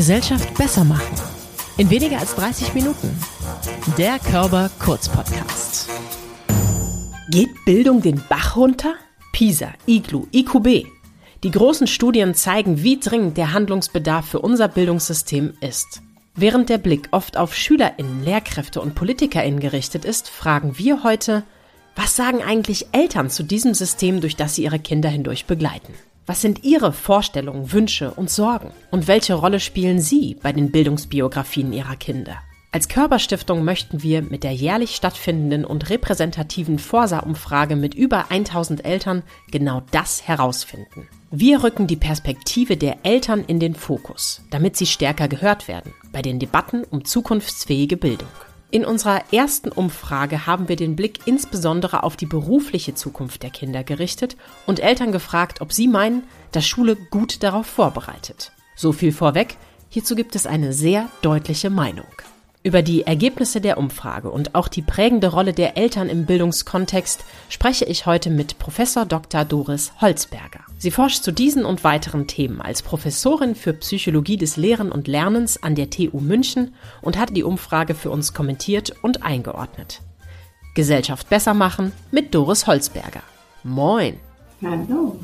Gesellschaft besser machen. In weniger als 30 Minuten. Der Körper Kurz Podcast. Geht Bildung den Bach runter? PISA, IGLU, IQB. Die großen Studien zeigen, wie dringend der Handlungsbedarf für unser Bildungssystem ist. Während der Blick oft auf SchülerInnen, Lehrkräfte und PolitikerInnen gerichtet ist, fragen wir heute, was sagen eigentlich Eltern zu diesem System, durch das sie ihre Kinder hindurch begleiten? Was sind Ihre Vorstellungen, Wünsche und Sorgen? Und welche Rolle spielen Sie bei den Bildungsbiografien Ihrer Kinder? Als Körperstiftung möchten wir mit der jährlich stattfindenden und repräsentativen Forsa-Umfrage mit über 1000 Eltern genau das herausfinden. Wir rücken die Perspektive der Eltern in den Fokus, damit sie stärker gehört werden bei den Debatten um zukunftsfähige Bildung. In unserer ersten Umfrage haben wir den Blick insbesondere auf die berufliche Zukunft der Kinder gerichtet und Eltern gefragt, ob sie meinen, dass Schule gut darauf vorbereitet. So viel vorweg, hierzu gibt es eine sehr deutliche Meinung. Über die Ergebnisse der Umfrage und auch die prägende Rolle der Eltern im Bildungskontext spreche ich heute mit Professor Dr. Doris Holzberger. Sie forscht zu diesen und weiteren Themen als Professorin für Psychologie des Lehren und Lernens an der TU München und hat die Umfrage für uns kommentiert und eingeordnet. Gesellschaft besser machen mit Doris Holzberger. Moin. Hallo.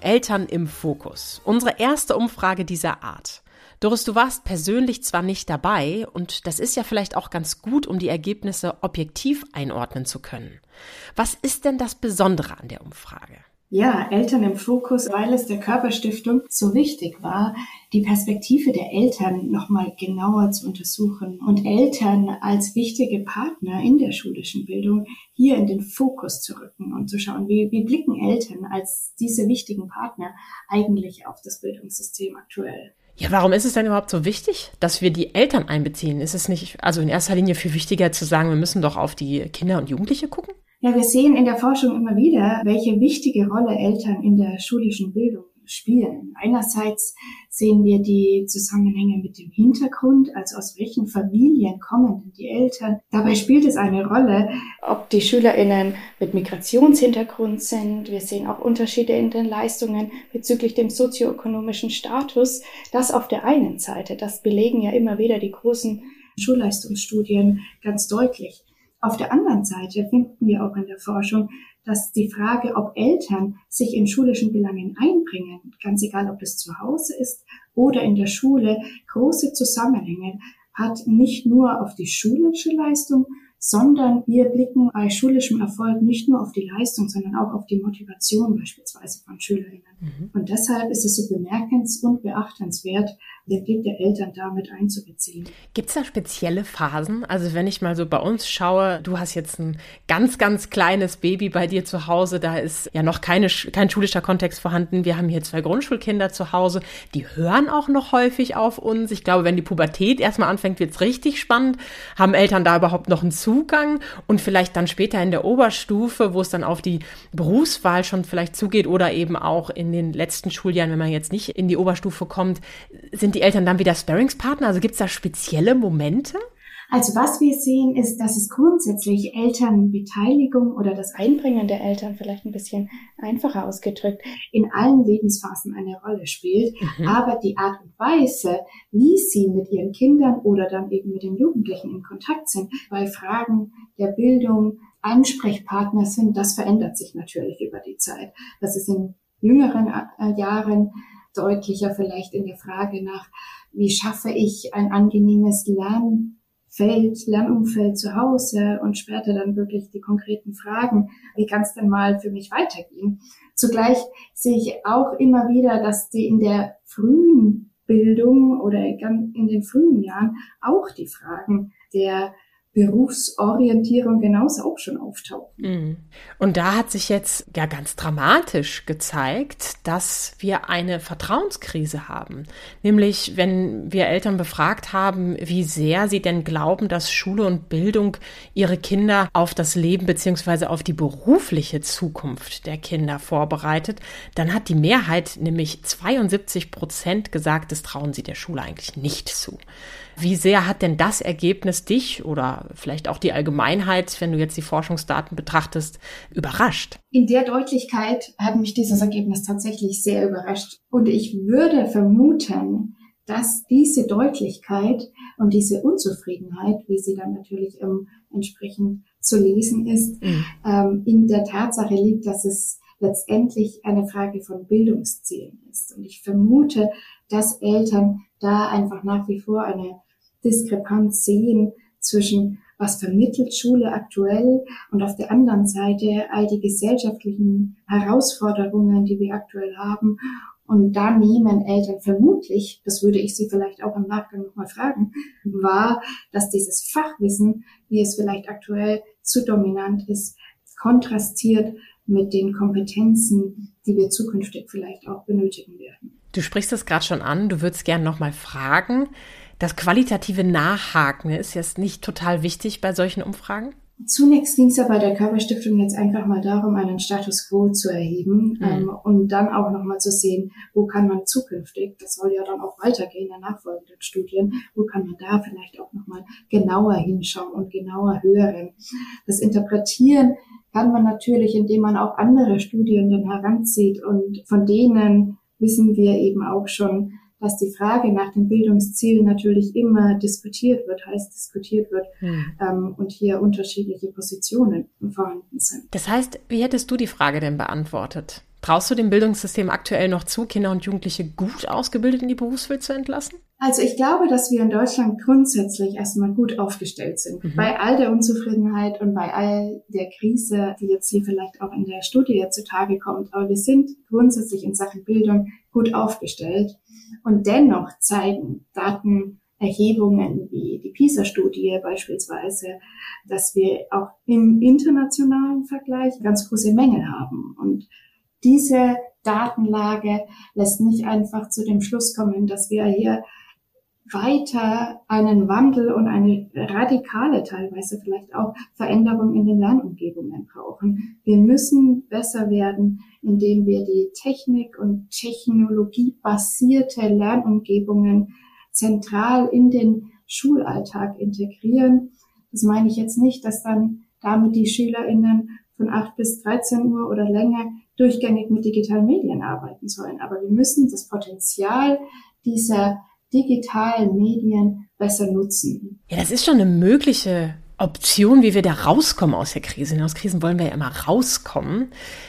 Eltern im Fokus. Unsere erste Umfrage dieser Art. Doris, du warst persönlich zwar nicht dabei und das ist ja vielleicht auch ganz gut, um die Ergebnisse objektiv einordnen zu können. Was ist denn das Besondere an der Umfrage? Ja, Eltern im Fokus, weil es der Körperstiftung so wichtig war, die Perspektive der Eltern nochmal genauer zu untersuchen und Eltern als wichtige Partner in der schulischen Bildung hier in den Fokus zu rücken und zu schauen, wie, wie blicken Eltern als diese wichtigen Partner eigentlich auf das Bildungssystem aktuell. Ja, warum ist es denn überhaupt so wichtig, dass wir die Eltern einbeziehen? Ist es nicht also in erster Linie viel wichtiger zu sagen, wir müssen doch auf die Kinder und Jugendliche gucken? Ja, wir sehen in der Forschung immer wieder, welche wichtige Rolle Eltern in der schulischen Bildung spielen. Einerseits sehen wir die Zusammenhänge mit dem Hintergrund, also aus welchen Familien kommen denn die Eltern. Dabei spielt es eine Rolle, ob die SchülerInnen mit Migrationshintergrund sind. Wir sehen auch Unterschiede in den Leistungen bezüglich dem sozioökonomischen Status. Das auf der einen Seite, das belegen ja immer wieder die großen Schulleistungsstudien ganz deutlich. Auf der anderen Seite finden wir auch in der Forschung, dass die Frage, ob Eltern sich in schulischen Belangen einbringen, ganz egal, ob es zu Hause ist oder in der Schule, große Zusammenhänge hat nicht nur auf die schulische Leistung, sondern wir blicken bei schulischem Erfolg nicht nur auf die Leistung, sondern auch auf die Motivation beispielsweise von Schülerinnen. Mhm. Und deshalb ist es so bemerkens- und beachtenswert, den Blick der Eltern damit einzubeziehen. Gibt es da spezielle Phasen? Also wenn ich mal so bei uns schaue, du hast jetzt ein ganz, ganz kleines Baby bei dir zu Hause, da ist ja noch keine, kein schulischer Kontext vorhanden. Wir haben hier zwei Grundschulkinder zu Hause, die hören auch noch häufig auf uns. Ich glaube, wenn die Pubertät erstmal anfängt, wird es richtig spannend. Haben Eltern da überhaupt noch einen Zugang? Und vielleicht dann später in der Oberstufe, wo es dann auf die Berufswahl schon vielleicht zugeht oder eben auch in den letzten Schuljahren, wenn man jetzt nicht in die Oberstufe kommt, sind die Eltern dann wieder Sparringspartner? Also gibt es da spezielle Momente? Also was wir sehen, ist, dass es grundsätzlich Elternbeteiligung oder das Einbringen der Eltern vielleicht ein bisschen einfacher ausgedrückt in allen Lebensphasen eine Rolle spielt. Mhm. Aber die Art und Weise, wie sie mit ihren Kindern oder dann eben mit den Jugendlichen in Kontakt sind, bei Fragen der Bildung, Ansprechpartner sind, das verändert sich natürlich über die Zeit. Das ist in jüngeren äh, Jahren deutlicher vielleicht in der Frage nach, wie schaffe ich ein angenehmes Lernfeld, Lernumfeld zu Hause und später dann wirklich die konkreten Fragen, wie kann es denn mal für mich weitergehen. Zugleich sehe ich auch immer wieder, dass die in der frühen Bildung oder in den frühen Jahren auch die Fragen der Berufsorientierung genauso auch schon auftauchen. Mhm. Und da hat sich jetzt ja ganz dramatisch gezeigt, dass wir eine Vertrauenskrise haben. Nämlich, wenn wir Eltern befragt haben, wie sehr sie denn glauben, dass Schule und Bildung ihre Kinder auf das Leben beziehungsweise auf die berufliche Zukunft der Kinder vorbereitet, dann hat die Mehrheit, nämlich 72 Prozent, gesagt, das trauen sie der Schule eigentlich nicht zu. Wie sehr hat denn das Ergebnis dich oder vielleicht auch die Allgemeinheit, wenn du jetzt die Forschungsdaten betrachtest, überrascht? In der Deutlichkeit hat mich dieses Ergebnis tatsächlich sehr überrascht. Und ich würde vermuten, dass diese Deutlichkeit und diese Unzufriedenheit, wie sie dann natürlich ähm, entsprechend zu lesen ist, mhm. ähm, in der Tatsache liegt, dass es letztendlich eine Frage von Bildungszielen ist. Und ich vermute, dass Eltern da einfach nach wie vor eine Diskrepanz sehen zwischen was vermittelt Schule aktuell und auf der anderen Seite all die gesellschaftlichen Herausforderungen, die wir aktuell haben. Und da nehmen Eltern vermutlich, das würde ich Sie vielleicht auch im Nachgang nochmal fragen, wahr, dass dieses Fachwissen, wie es vielleicht aktuell zu dominant ist, kontrastiert mit den Kompetenzen, die wir zukünftig vielleicht auch benötigen werden. Du sprichst das gerade schon an, du würdest gerne nochmal fragen. Das qualitative Nachhaken ist jetzt nicht total wichtig bei solchen Umfragen? Zunächst ging es ja bei der Körperstiftung jetzt einfach mal darum, einen Status quo zu erheben mhm. ähm, und dann auch nochmal zu sehen, wo kann man zukünftig, das soll ja dann auch weitergehen in nachfolgenden Studien, wo kann man da vielleicht auch nochmal genauer hinschauen und genauer hören. Das Interpretieren kann man natürlich, indem man auch andere Studien dann heranzieht und von denen wissen wir eben auch schon, dass die Frage nach den Bildungszielen natürlich immer diskutiert wird, heißt diskutiert wird hm. ähm, und hier unterschiedliche Positionen vorhanden sind. Das heißt, wie hättest du die Frage denn beantwortet? Traust du dem Bildungssystem aktuell noch zu, Kinder und Jugendliche gut ausgebildet in die Berufswelt zu entlassen? Also ich glaube, dass wir in Deutschland grundsätzlich erstmal gut aufgestellt sind. Mhm. Bei all der Unzufriedenheit und bei all der Krise, die jetzt hier vielleicht auch in der Studie zutage kommt. Aber wir sind grundsätzlich in Sachen Bildung gut aufgestellt. Und dennoch zeigen Datenerhebungen wie die PISA-Studie beispielsweise, dass wir auch im internationalen Vergleich ganz große Mängel haben. Und diese Datenlage lässt mich einfach zu dem Schluss kommen, dass wir hier weiter einen Wandel und eine radikale teilweise vielleicht auch Veränderung in den Lernumgebungen brauchen. Wir müssen besser werden, indem wir die Technik- und technologiebasierte Lernumgebungen zentral in den Schulalltag integrieren. Das meine ich jetzt nicht, dass dann damit die SchülerInnen von 8 bis 13 Uhr oder länger durchgängig mit digitalen Medien arbeiten sollen. Aber wir müssen das Potenzial dieser digitalen Medien besser nutzen. Ja, das ist schon eine mögliche Option, wie wir da rauskommen aus der Krise. Aus Krisen wollen wir ja immer rauskommen.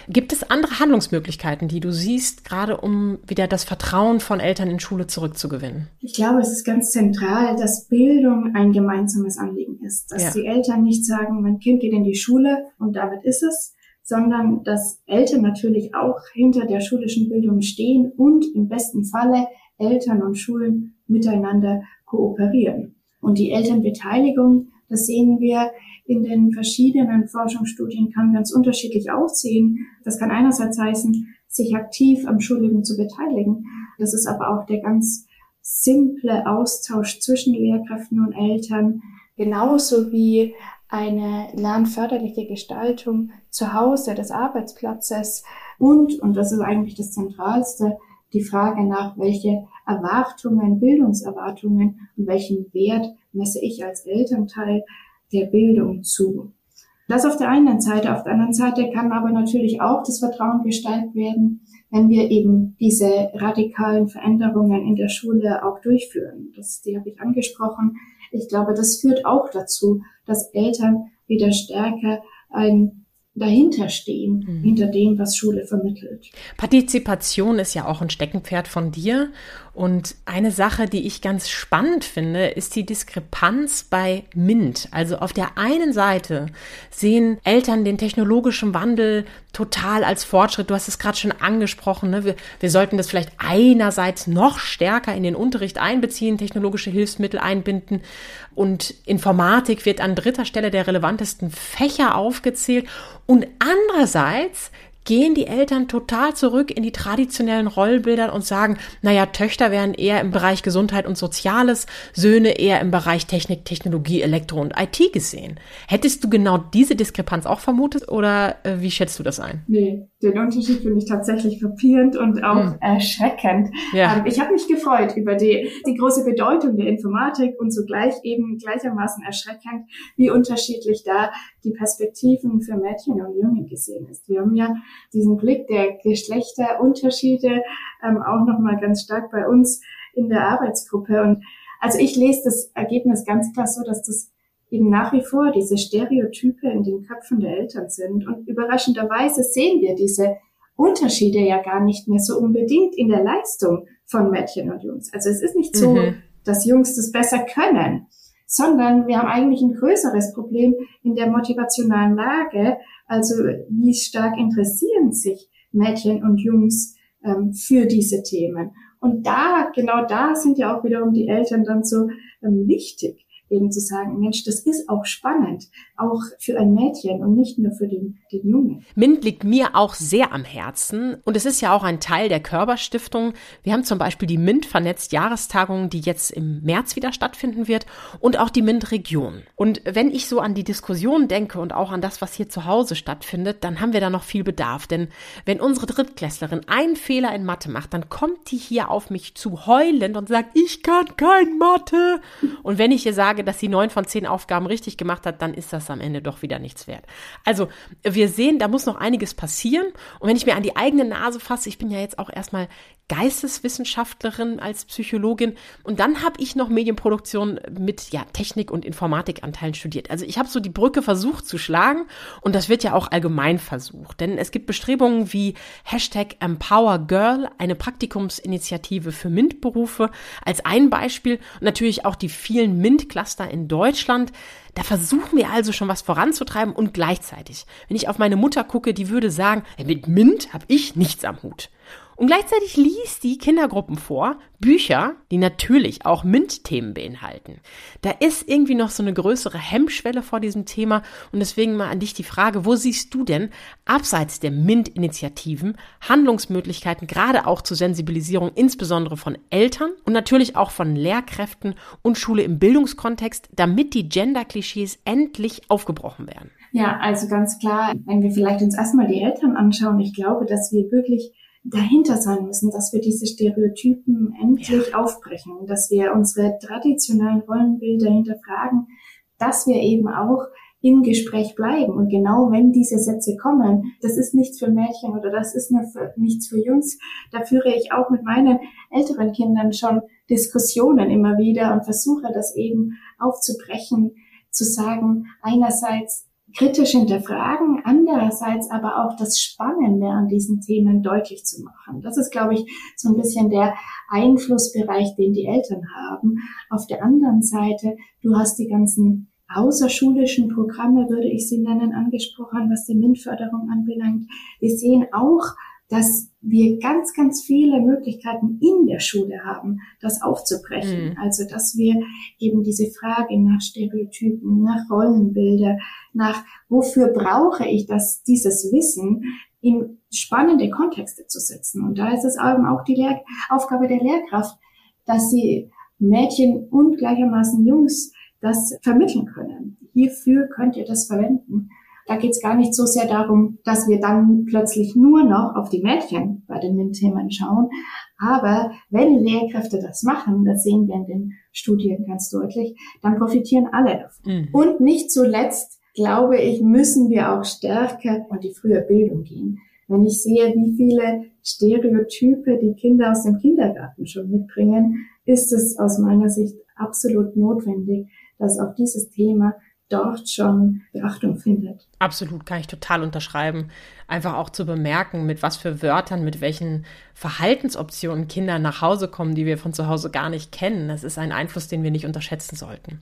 Gibt es andere Handlungsmöglichkeiten, die du siehst, gerade um wieder das Vertrauen von Eltern in Schule zurückzugewinnen? Ich glaube, es ist ganz zentral, dass Bildung ein gemeinsames Anliegen ist. Dass ja. die Eltern nicht sagen, mein Kind geht in die Schule und damit ist es, sondern dass Eltern natürlich auch hinter der schulischen Bildung stehen und im besten Falle Eltern und Schulen miteinander kooperieren. Und die Elternbeteiligung, das sehen wir in den verschiedenen Forschungsstudien, kann ganz unterschiedlich aussehen. Das kann einerseits heißen, sich aktiv am Schulleben zu beteiligen. Das ist aber auch der ganz simple Austausch zwischen Lehrkräften und Eltern, genauso wie eine lernförderliche Gestaltung zu Hause des Arbeitsplatzes und, und das ist eigentlich das Zentralste, die Frage nach, welche Erwartungen, Bildungserwartungen und welchen Wert messe ich als Elternteil der Bildung zu. Das auf der einen Seite. Auf der anderen Seite kann aber natürlich auch das Vertrauen gestärkt werden, wenn wir eben diese radikalen Veränderungen in der Schule auch durchführen. Das, die habe ich angesprochen. Ich glaube, das führt auch dazu, dass Eltern wieder stärker ein dahinter stehen, mhm. hinter dem, was Schule vermittelt. Partizipation ist ja auch ein Steckenpferd von dir. Und eine Sache, die ich ganz spannend finde, ist die Diskrepanz bei MINT. Also auf der einen Seite sehen Eltern den technologischen Wandel total als Fortschritt. Du hast es gerade schon angesprochen. Ne? Wir, wir sollten das vielleicht einerseits noch stärker in den Unterricht einbeziehen, technologische Hilfsmittel einbinden. Und Informatik wird an dritter Stelle der relevantesten Fächer aufgezählt. Und andererseits gehen die Eltern total zurück in die traditionellen Rollbilder und sagen, naja, Töchter wären eher im Bereich Gesundheit und Soziales, Söhne eher im Bereich Technik, Technologie, Elektro und IT gesehen. Hättest du genau diese Diskrepanz auch vermutet oder äh, wie schätzt du das ein? Nee, den Unterschied finde ich tatsächlich verpierend und auch hm. erschreckend. Ja. Ähm, ich habe mich gefreut über die, die große Bedeutung der Informatik und zugleich eben gleichermaßen erschreckend, wie unterschiedlich da die Perspektiven für Mädchen und Jungen gesehen ist. Wir haben ja diesen Blick der Geschlechterunterschiede ähm, auch nochmal ganz stark bei uns in der Arbeitsgruppe. Und also ich lese das Ergebnis ganz klar so, dass das eben nach wie vor diese Stereotype in den Köpfen der Eltern sind. Und überraschenderweise sehen wir diese Unterschiede ja gar nicht mehr so unbedingt in der Leistung von Mädchen und Jungs. Also es ist nicht so, mhm. dass Jungs das besser können, sondern wir haben eigentlich ein größeres Problem in der motivationalen Lage. Also wie stark interessieren sich Mädchen und Jungs ähm, für diese Themen. Und da, genau da sind ja auch wiederum die Eltern dann so ähm, wichtig eben zu sagen, Mensch, das ist auch spannend, auch für ein Mädchen und nicht nur für den, den Jungen. MINT liegt mir auch sehr am Herzen und es ist ja auch ein Teil der Körperstiftung. Wir haben zum Beispiel die MINT vernetzt Jahrestagung, die jetzt im März wieder stattfinden wird und auch die MINT Region. Und wenn ich so an die Diskussion denke und auch an das, was hier zu Hause stattfindet, dann haben wir da noch viel Bedarf. Denn wenn unsere Drittklässlerin einen Fehler in Mathe macht, dann kommt die hier auf mich zu heulend und sagt, ich kann kein Mathe. Und wenn ich ihr sage, sage, dass sie neun von zehn Aufgaben richtig gemacht hat, dann ist das am Ende doch wieder nichts wert. Also wir sehen, da muss noch einiges passieren. Und wenn ich mir an die eigene Nase fasse, ich bin ja jetzt auch erstmal Geisteswissenschaftlerin als Psychologin und dann habe ich noch Medienproduktion mit ja Technik und Informatikanteilen studiert. Also ich habe so die Brücke versucht zu schlagen und das wird ja auch allgemein versucht, denn es gibt Bestrebungen wie Hashtag EmpowerGirl, eine Praktikumsinitiative für MINT-Berufe als ein Beispiel und natürlich auch die vielen MINT-Cluster in Deutschland. Da versuchen wir also schon was voranzutreiben und gleichzeitig, wenn ich auf meine Mutter gucke, die würde sagen, mit MINT habe ich nichts am Hut. Und gleichzeitig liest die Kindergruppen vor Bücher, die natürlich auch MINT-Themen beinhalten. Da ist irgendwie noch so eine größere Hemmschwelle vor diesem Thema und deswegen mal an dich die Frage, wo siehst du denn abseits der MINT-Initiativen Handlungsmöglichkeiten, gerade auch zur Sensibilisierung insbesondere von Eltern und natürlich auch von Lehrkräften und Schule im Bildungskontext, damit die Gender-Klischees endlich aufgebrochen werden? Ja, also ganz klar, wenn wir vielleicht uns erstmal die Eltern anschauen, ich glaube, dass wir wirklich dahinter sein müssen, dass wir diese Stereotypen endlich ja. aufbrechen, dass wir unsere traditionellen Rollenbilder hinterfragen, dass wir eben auch im Gespräch bleiben. Und genau wenn diese Sätze kommen, das ist nichts für Mädchen oder das ist nichts für Jungs, da führe ich auch mit meinen älteren Kindern schon Diskussionen immer wieder und versuche das eben aufzubrechen, zu sagen, einerseits, kritisch hinterfragen, andererseits aber auch das Spannende an diesen Themen deutlich zu machen. Das ist, glaube ich, so ein bisschen der Einflussbereich, den die Eltern haben. Auf der anderen Seite, du hast die ganzen außerschulischen Programme, würde ich sie nennen, angesprochen, was die MINT-Förderung anbelangt. Wir sehen auch, dass wir ganz, ganz viele Möglichkeiten in der Schule haben, das aufzubrechen. Mhm. Also, dass wir eben diese Frage nach Stereotypen, nach Rollenbilder, nach wofür brauche ich das, dieses Wissen in spannende Kontexte zu setzen. Und da ist es eben auch die Lehr Aufgabe der Lehrkraft, dass sie Mädchen und gleichermaßen Jungs das vermitteln können. Hierfür könnt ihr das verwenden. Da geht es gar nicht so sehr darum, dass wir dann plötzlich nur noch auf die Mädchen bei den MINT-Themen schauen. Aber wenn Lehrkräfte das machen, das sehen wir in den Studien ganz deutlich, dann profitieren alle davon. Mhm. Und nicht zuletzt, glaube ich, müssen wir auch stärker an die frühe Bildung gehen. Wenn ich sehe, wie viele Stereotype die Kinder aus dem Kindergarten schon mitbringen, ist es aus meiner Sicht absolut notwendig, dass auch dieses Thema dort schon Beachtung findet. Absolut, kann ich total unterschreiben. Einfach auch zu bemerken, mit was für Wörtern, mit welchen Verhaltensoptionen Kinder nach Hause kommen, die wir von zu Hause gar nicht kennen. Das ist ein Einfluss, den wir nicht unterschätzen sollten.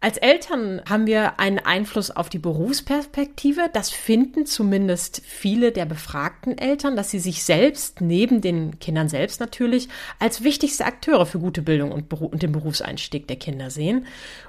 Als Eltern haben wir einen Einfluss auf die Berufsperspektive. Das finden zumindest viele der befragten Eltern, dass sie sich selbst, neben den Kindern selbst natürlich, als wichtigste Akteure für gute Bildung und, und den Berufseinstieg der Kinder sehen.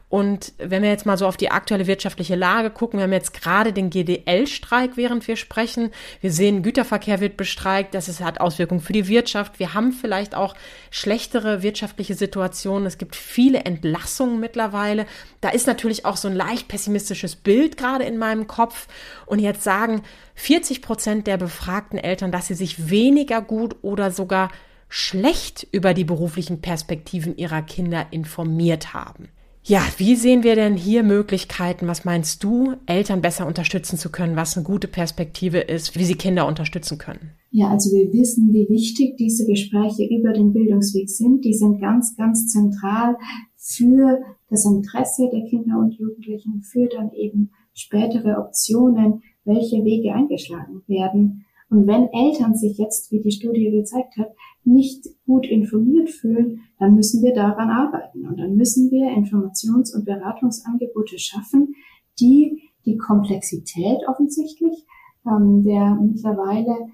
Und wenn wir jetzt mal so auf die aktuelle wirtschaftliche Lage gucken, wir haben jetzt gerade den GDL-Streik, während wir sprechen. Wir sehen, Güterverkehr wird bestreikt, das ist, hat Auswirkungen für die Wirtschaft. Wir haben vielleicht auch schlechtere wirtschaftliche Situationen. Es gibt viele Entlassungen mittlerweile. Da ist natürlich auch so ein leicht pessimistisches Bild gerade in meinem Kopf. Und jetzt sagen 40 Prozent der befragten Eltern, dass sie sich weniger gut oder sogar schlecht über die beruflichen Perspektiven ihrer Kinder informiert haben. Ja, wie sehen wir denn hier Möglichkeiten? Was meinst du, Eltern besser unterstützen zu können, was eine gute Perspektive ist, wie sie Kinder unterstützen können? Ja, also wir wissen, wie wichtig diese Gespräche über den Bildungsweg sind. Die sind ganz, ganz zentral für das Interesse der Kinder und Jugendlichen, für dann eben spätere Optionen, welche Wege eingeschlagen werden. Und wenn Eltern sich jetzt, wie die Studie gezeigt hat, nicht gut informiert fühlen, dann müssen wir daran arbeiten. Und dann müssen wir Informations- und Beratungsangebote schaffen, die die Komplexität offensichtlich ähm, der mittlerweile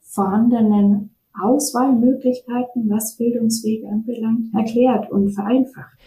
vorhandenen Auswahlmöglichkeiten, was Bildungswege anbelangt, erklärt und vereinfacht.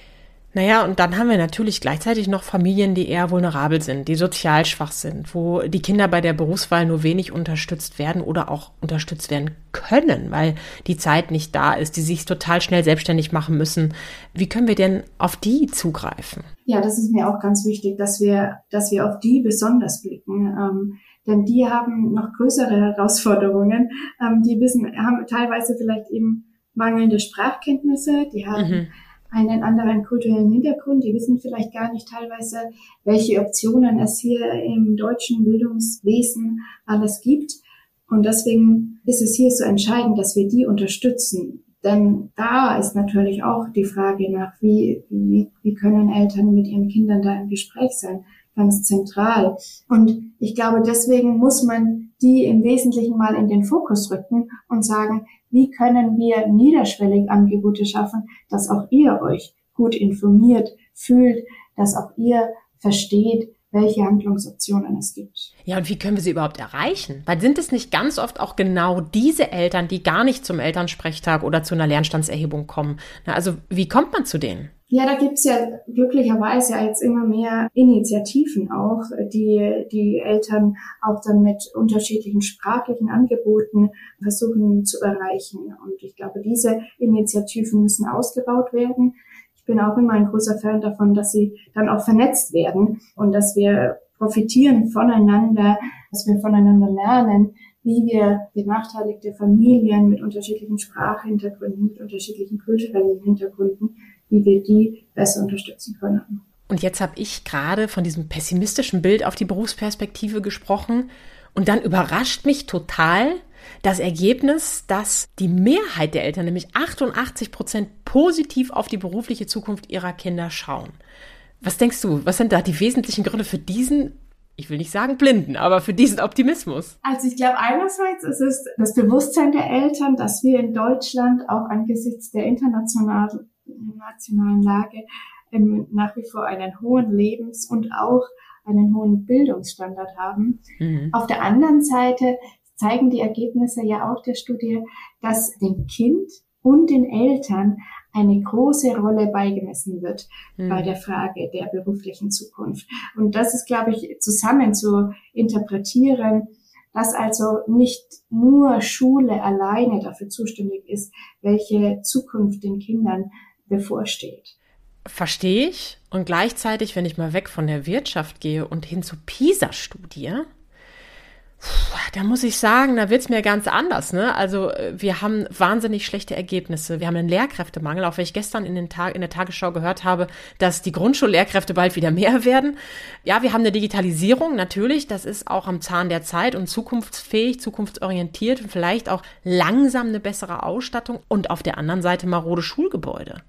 Naja, und dann haben wir natürlich gleichzeitig noch Familien, die eher vulnerabel sind, die sozial schwach sind, wo die Kinder bei der Berufswahl nur wenig unterstützt werden oder auch unterstützt werden können, weil die Zeit nicht da ist, die sich total schnell selbstständig machen müssen. Wie können wir denn auf die zugreifen? Ja, das ist mir auch ganz wichtig, dass wir, dass wir auf die besonders blicken. Ähm, denn die haben noch größere Herausforderungen. Ähm, die wissen, haben teilweise vielleicht eben mangelnde Sprachkenntnisse, die haben mhm einen anderen kulturellen Hintergrund. Die wissen vielleicht gar nicht teilweise, welche Optionen es hier im deutschen Bildungswesen alles gibt. Und deswegen ist es hier so entscheidend, dass wir die unterstützen. Denn da ist natürlich auch die Frage nach, wie, wie, wie können Eltern mit ihren Kindern da im Gespräch sein, ganz zentral. Und ich glaube, deswegen muss man die im Wesentlichen mal in den Fokus rücken und sagen, wie können wir niederschwellig Angebote schaffen, dass auch ihr euch gut informiert fühlt, dass auch ihr versteht, welche Handlungsoptionen es gibt. Ja, und wie können wir sie überhaupt erreichen? Weil sind es nicht ganz oft auch genau diese Eltern, die gar nicht zum Elternsprechtag oder zu einer Lernstandserhebung kommen? Na, also wie kommt man zu denen? Ja, da gibt's ja glücklicherweise jetzt immer mehr Initiativen auch, die die Eltern auch dann mit unterschiedlichen sprachlichen Angeboten versuchen zu erreichen. Und ich glaube, diese Initiativen müssen ausgebaut werden. Ich bin auch immer ein großer Fan davon, dass sie dann auch vernetzt werden und dass wir profitieren voneinander, dass wir voneinander lernen, wie wir benachteiligte Familien mit unterschiedlichen Sprachhintergründen, mit unterschiedlichen kulturellen Hintergründen wie wir die besser unterstützen können. Und jetzt habe ich gerade von diesem pessimistischen Bild auf die Berufsperspektive gesprochen. Und dann überrascht mich total das Ergebnis, dass die Mehrheit der Eltern, nämlich 88 Prozent, positiv auf die berufliche Zukunft ihrer Kinder schauen. Was denkst du, was sind da die wesentlichen Gründe für diesen ich will nicht sagen blinden, aber für diesen Optimismus? Also ich glaube, einerseits ist es das Bewusstsein der Eltern, dass wir in Deutschland auch angesichts der internationalen nationalen Lage ähm, nach wie vor einen hohen Lebens- und auch einen hohen Bildungsstandard haben. Mhm. Auf der anderen Seite zeigen die Ergebnisse ja auch der Studie, dass dem Kind und den Eltern eine große Rolle beigemessen wird mhm. bei der Frage der beruflichen Zukunft. Und das ist, glaube ich, zusammen zu interpretieren, dass also nicht nur Schule alleine dafür zuständig ist, welche Zukunft den Kindern bevorsteht. Verstehe ich. Und gleichzeitig, wenn ich mal weg von der Wirtschaft gehe und hin zur PISA-Studie, da muss ich sagen, da wird's mir ganz anders. Ne? Also äh, wir haben wahnsinnig schlechte Ergebnisse. Wir haben einen Lehrkräftemangel, auch wenn ich gestern in, den Tag, in der Tagesschau gehört habe, dass die Grundschullehrkräfte bald wieder mehr werden. Ja, wir haben eine Digitalisierung, natürlich. Das ist auch am Zahn der Zeit und zukunftsfähig, zukunftsorientiert und vielleicht auch langsam eine bessere Ausstattung. Und auf der anderen Seite marode Schulgebäude.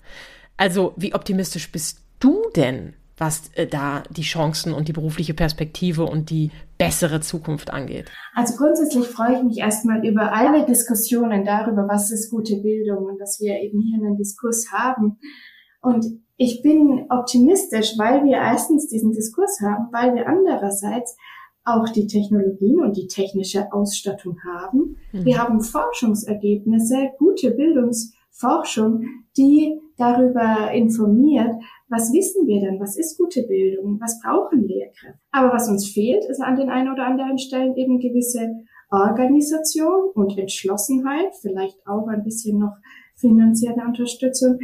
Also wie optimistisch bist du denn was äh, da die Chancen und die berufliche Perspektive und die bessere Zukunft angeht? Also grundsätzlich freue ich mich erstmal über alle Diskussionen darüber, was ist gute Bildung und dass wir eben hier einen Diskurs haben. Und ich bin optimistisch, weil wir erstens diesen Diskurs haben, weil wir andererseits auch die Technologien und die technische Ausstattung haben. Mhm. Wir haben Forschungsergebnisse, gute Bildungsforschung, die darüber informiert, was wissen wir denn? Was ist gute Bildung? Was brauchen Lehrkräfte? Aber was uns fehlt, ist an den einen oder anderen Stellen eben gewisse Organisation und Entschlossenheit, vielleicht auch ein bisschen noch finanzielle Unterstützung,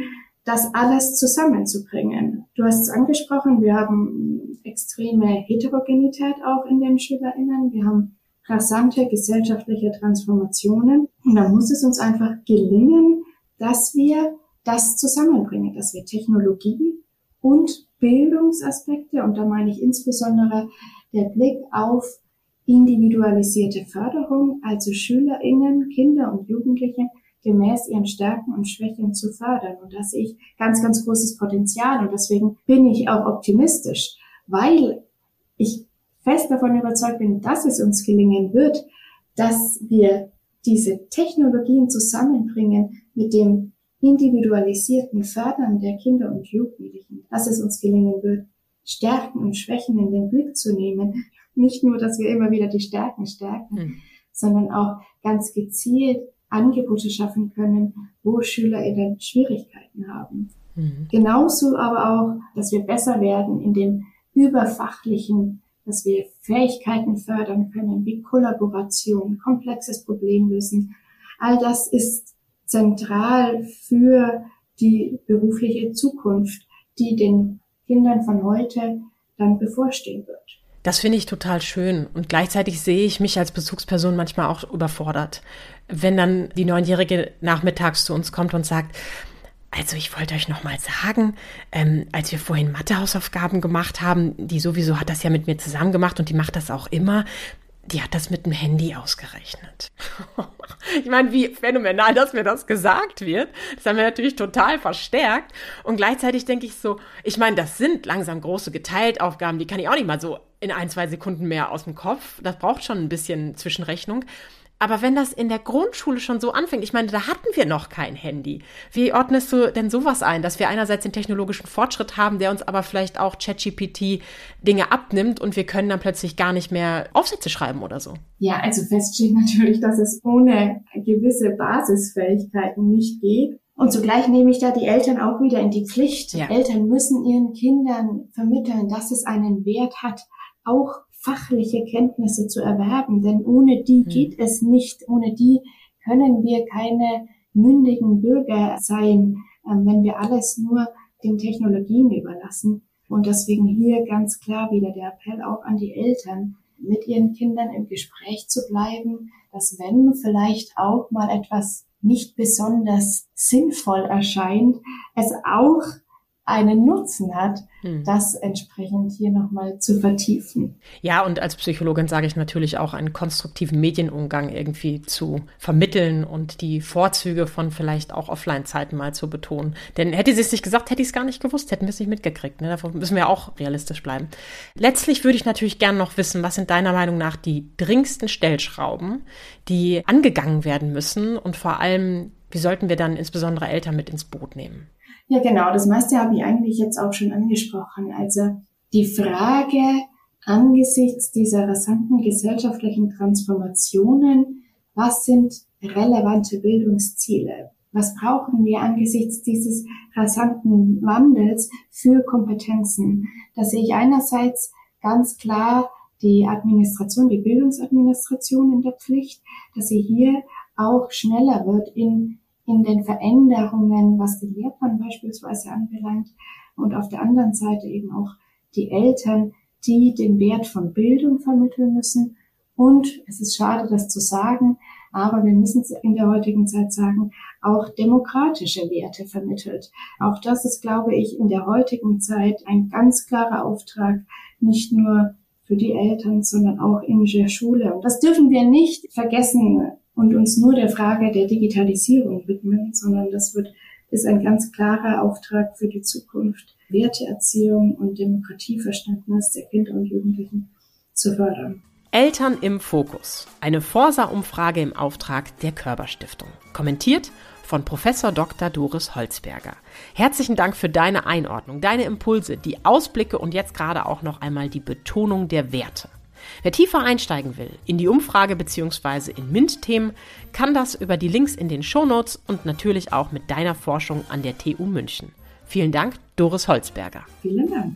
das alles zusammenzubringen. Du hast es angesprochen, wir haben extreme Heterogenität auch in den SchülerInnen. Wir haben rasante gesellschaftliche Transformationen. Und da muss es uns einfach gelingen, dass wir das zusammenbringen, dass wir Technologie und Bildungsaspekte, und da meine ich insbesondere der Blick auf individualisierte Förderung, also Schülerinnen, Kinder und Jugendliche gemäß ihren Stärken und Schwächen zu fördern. Und da sehe ich ganz, ganz großes Potenzial. Und deswegen bin ich auch optimistisch, weil ich fest davon überzeugt bin, dass es uns gelingen wird, dass wir diese Technologien zusammenbringen mit dem individualisierten Fördern der Kinder und Jugendlichen, dass es uns gelingen wird, Stärken und Schwächen in den Blick zu nehmen. Nicht nur, dass wir immer wieder die Stärken stärken, mhm. sondern auch ganz gezielt Angebote schaffen können, wo SchülerInnen Schwierigkeiten haben. Mhm. Genauso aber auch, dass wir besser werden in dem überfachlichen, dass wir Fähigkeiten fördern können, wie Kollaboration, komplexes Problemlösen. All das ist zentral für die berufliche Zukunft, die den Kindern von heute dann bevorstehen wird. Das finde ich total schön. Und gleichzeitig sehe ich mich als Bezugsperson manchmal auch überfordert. Wenn dann die Neunjährige nachmittags zu uns kommt und sagt, also ich wollte euch noch mal sagen, ähm, als wir vorhin Mathehausaufgaben gemacht haben, die sowieso hat das ja mit mir zusammen gemacht und die macht das auch immer, die hat das mit dem Handy ausgerechnet. ich meine, wie phänomenal, dass mir das gesagt wird. Das haben wir natürlich total verstärkt. Und gleichzeitig denke ich so, ich meine, das sind langsam große Geteiltaufgaben, die kann ich auch nicht mal so in ein, zwei Sekunden mehr aus dem Kopf. Das braucht schon ein bisschen Zwischenrechnung. Aber wenn das in der Grundschule schon so anfängt, ich meine, da hatten wir noch kein Handy. Wie ordnest du denn sowas ein, dass wir einerseits den technologischen Fortschritt haben, der uns aber vielleicht auch ChatGPT Dinge abnimmt und wir können dann plötzlich gar nicht mehr Aufsätze schreiben oder so? Ja, also fest steht natürlich, dass es ohne gewisse Basisfähigkeiten nicht geht. Und zugleich nehme ich da die Eltern auch wieder in die Pflicht. Ja. Eltern müssen ihren Kindern vermitteln, dass es einen Wert hat, auch fachliche Kenntnisse zu erwerben, denn ohne die hm. geht es nicht. Ohne die können wir keine mündigen Bürger sein, ähm, wenn wir alles nur den Technologien überlassen. Und deswegen hier ganz klar wieder der Appell auch an die Eltern, mit ihren Kindern im Gespräch zu bleiben, dass wenn vielleicht auch mal etwas nicht besonders sinnvoll erscheint, es auch einen Nutzen hat, hm. das entsprechend hier nochmal zu vertiefen. Ja, und als Psychologin sage ich natürlich auch, einen konstruktiven Medienumgang irgendwie zu vermitteln und die Vorzüge von vielleicht auch Offline-Zeiten mal zu betonen. Denn hätte sie es nicht gesagt, hätte ich es gar nicht gewusst, hätten wir es nicht mitgekriegt. Ne? Davon müssen wir auch realistisch bleiben. Letztlich würde ich natürlich gerne noch wissen, was sind deiner Meinung nach die dringendsten Stellschrauben, die angegangen werden müssen und vor allem, wie sollten wir dann insbesondere Eltern mit ins Boot nehmen? Ja, genau. Das meiste habe ich eigentlich jetzt auch schon angesprochen. Also die Frage angesichts dieser rasanten gesellschaftlichen Transformationen, was sind relevante Bildungsziele? Was brauchen wir angesichts dieses rasanten Wandels für Kompetenzen? Da sehe ich einerseits ganz klar die Administration, die Bildungsadministration in der Pflicht, dass sie hier auch schneller wird in in den Veränderungen, was den Lehrplan beispielsweise anbelangt und auf der anderen Seite eben auch die Eltern, die den Wert von Bildung vermitteln müssen. Und es ist schade, das zu sagen, aber wir müssen in der heutigen Zeit sagen, auch demokratische Werte vermittelt. Auch das ist, glaube ich, in der heutigen Zeit ein ganz klarer Auftrag, nicht nur für die Eltern, sondern auch in der Schule. Und das dürfen wir nicht vergessen und uns nur der Frage der Digitalisierung widmen, sondern das wird, ist ein ganz klarer Auftrag für die Zukunft, Werteerziehung und Demokratieverständnis der Kinder und Jugendlichen zu fördern. Eltern im Fokus. Eine Forsa-Umfrage im Auftrag der Körperstiftung. Kommentiert von Professor Dr. Doris Holzberger. Herzlichen Dank für deine Einordnung, deine Impulse, die Ausblicke und jetzt gerade auch noch einmal die Betonung der Werte. Wer tiefer einsteigen will in die Umfrage bzw. in MINT-Themen, kann das über die Links in den Shownotes und natürlich auch mit deiner Forschung an der TU München. Vielen Dank, Doris Holzberger. Vielen Dank.